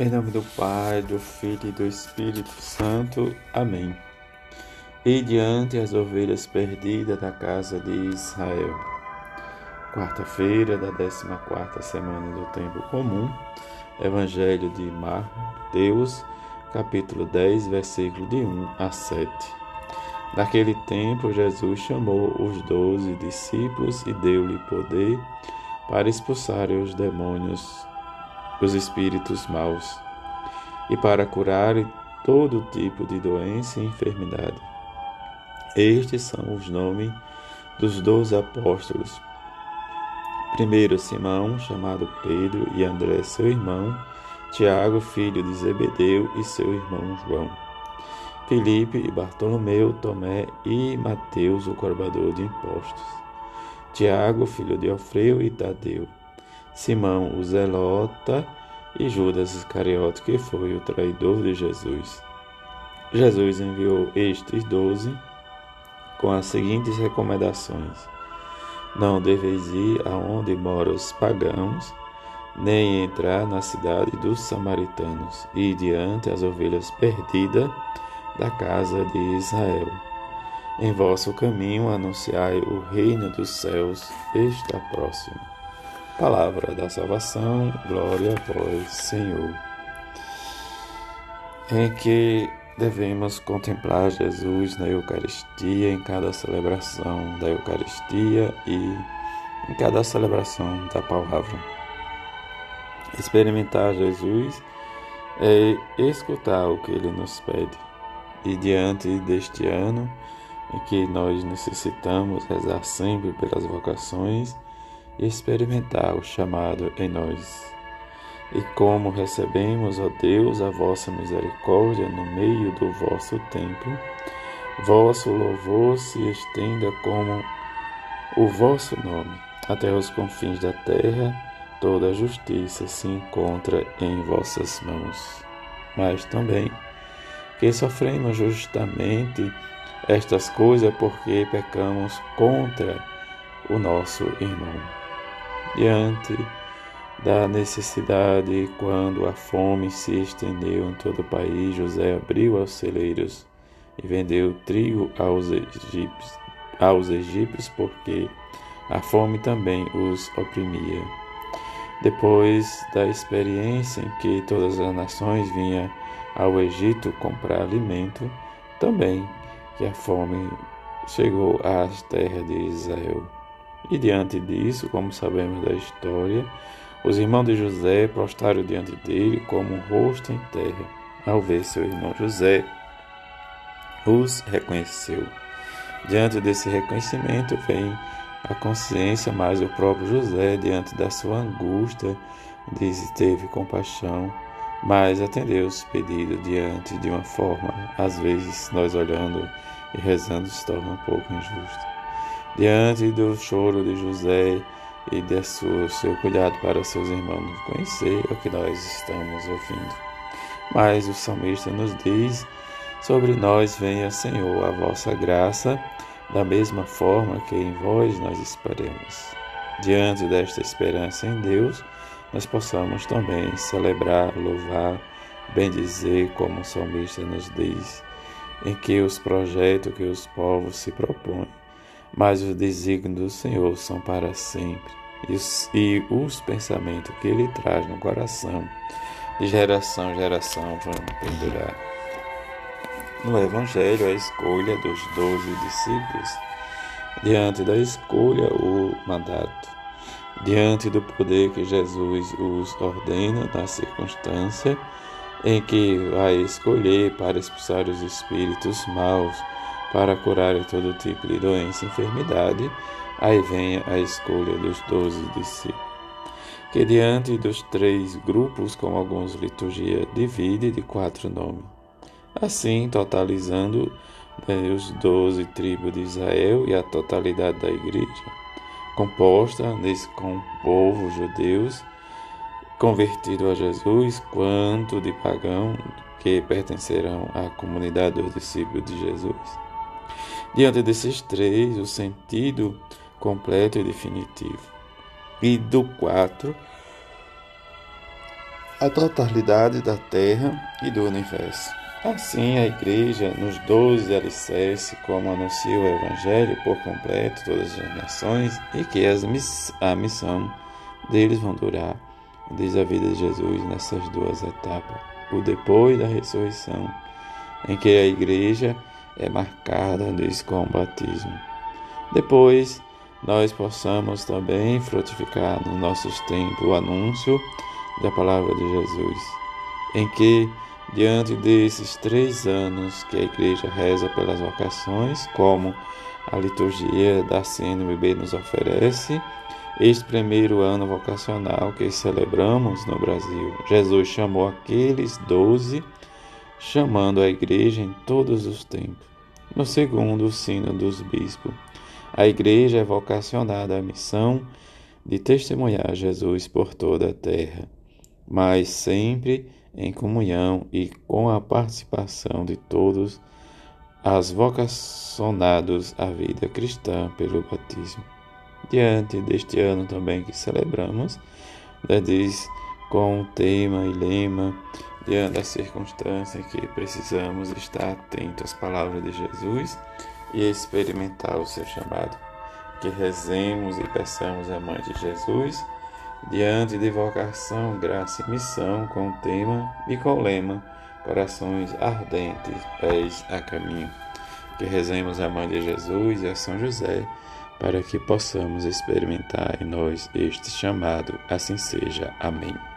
Em nome do Pai, do Filho e do Espírito Santo. Amém. E diante as ovelhas perdidas da casa de Israel. Quarta-feira da 14 semana do tempo comum. Evangelho de Mateus, capítulo 10, versículo de 1 a 7. Naquele tempo, Jesus chamou os doze discípulos e deu-lhe poder para expulsarem os demônios os espíritos maus e para curar todo tipo de doença e enfermidade. Estes são os nomes dos doze apóstolos. Primeiro Simão, chamado Pedro, e André, seu irmão, Tiago, filho de Zebedeu, e seu irmão João. Felipe e Bartolomeu, Tomé e Mateus, o cobrador de impostos. Tiago, filho de Alfeu e Tadeu Simão o Zelota e Judas Iscariote, que foi o traidor de Jesus. Jesus enviou estes doze com as seguintes recomendações: Não deveis ir aonde moram os pagãos, nem entrar na cidade dos samaritanos, e diante as ovelhas perdidas da casa de Israel. Em vosso caminho anunciai o reino dos céus está próximo. Palavra da salvação, glória a vós, Senhor. Em que devemos contemplar Jesus na Eucaristia, em cada celebração da Eucaristia e em cada celebração da palavra. Experimentar Jesus é escutar o que ele nos pede. E diante deste ano em que nós necessitamos rezar sempre pelas vocações, e experimentar o chamado em nós. E como recebemos, ó Deus, a vossa misericórdia no meio do vosso templo, vosso louvor se estenda como o vosso nome, até os confins da terra, toda a justiça se encontra em vossas mãos. Mas também que sofremos justamente estas coisas porque pecamos contra o nosso irmão diante da necessidade, quando a fome se estendeu em todo o país, José abriu os celeiros e vendeu trigo aos egípcios, aos egípcios porque a fome também os oprimia. Depois da experiência em que todas as nações vinham ao Egito comprar alimento, também que a fome chegou às terras de Israel. E diante disso, como sabemos da história, os irmãos de José prostraram diante dele como um rosto em terra. Ao ver seu irmão José, os reconheceu. Diante desse reconhecimento vem a consciência, mas o próprio José, diante da sua angústia, diz, teve compaixão, mas atendeu os pedidos diante de uma forma, às vezes nós olhando e rezando se torna um pouco injusto. Diante do choro de José e de seu cuidado para seus irmãos conhecer o que nós estamos ouvindo. Mas o salmista nos diz: Sobre nós venha, Senhor, a vossa graça, da mesma forma que em vós nós esperemos. Diante desta esperança em Deus, nós possamos também celebrar, louvar, bendizer, como o salmista nos diz, em que os projetos que os povos se propõem mas os desígnios do Senhor são para sempre, e os, os pensamentos que Ele traz no coração, de geração em geração, vão perdurar. No Evangelho, a escolha dos doze discípulos, diante da escolha, o mandato, diante do poder que Jesus os ordena na circunstância em que vai escolher para expulsar os espíritos maus para curar todo tipo de doença e enfermidade, aí vem a escolha dos doze discípulos. Que diante dos três grupos, como alguns liturgia divide de quatro nomes. Assim, totalizando né, os doze tribos de Israel e a totalidade da igreja, composta nesse com o povo judeus convertido a Jesus, quanto de pagão que pertencerão à comunidade dos discípulos de Jesus. Diante desses três, o sentido completo e definitivo. E do quatro, a totalidade da terra e do universo. Assim, a Igreja, nos doze alicerces, como anuncia o Evangelho por completo todas as nações, e que as, a missão deles vão durar desde a vida de Jesus nessas duas etapas, o depois da ressurreição, em que a Igreja é marcada com o batismo. Depois, nós possamos também frutificar nos nossos tempos o anúncio da palavra de Jesus, em que, diante desses três anos que a igreja reza pelas vocações, como a liturgia da CNBB nos oferece, este primeiro ano vocacional que celebramos no Brasil, Jesus chamou aqueles doze, chamando a igreja em todos os tempos. No segundo, sino dos bispos. A igreja é vocacionada à missão de testemunhar Jesus por toda a terra mas sempre em comunhão e com a participação de todos as vocacionados à vida cristã pelo batismo. Diante deste ano também que celebramos, né, diz com o tema e lema, diante da circunstância que precisamos estar atentos às palavras de Jesus e experimentar o seu chamado. Que rezemos e peçamos a Mãe de Jesus diante de vocação, graça e missão, com tema e com lema Corações ardentes, pés a caminho. Que rezemos a Mãe de Jesus e a São José, para que possamos experimentar em nós este chamado. Assim seja. Amém.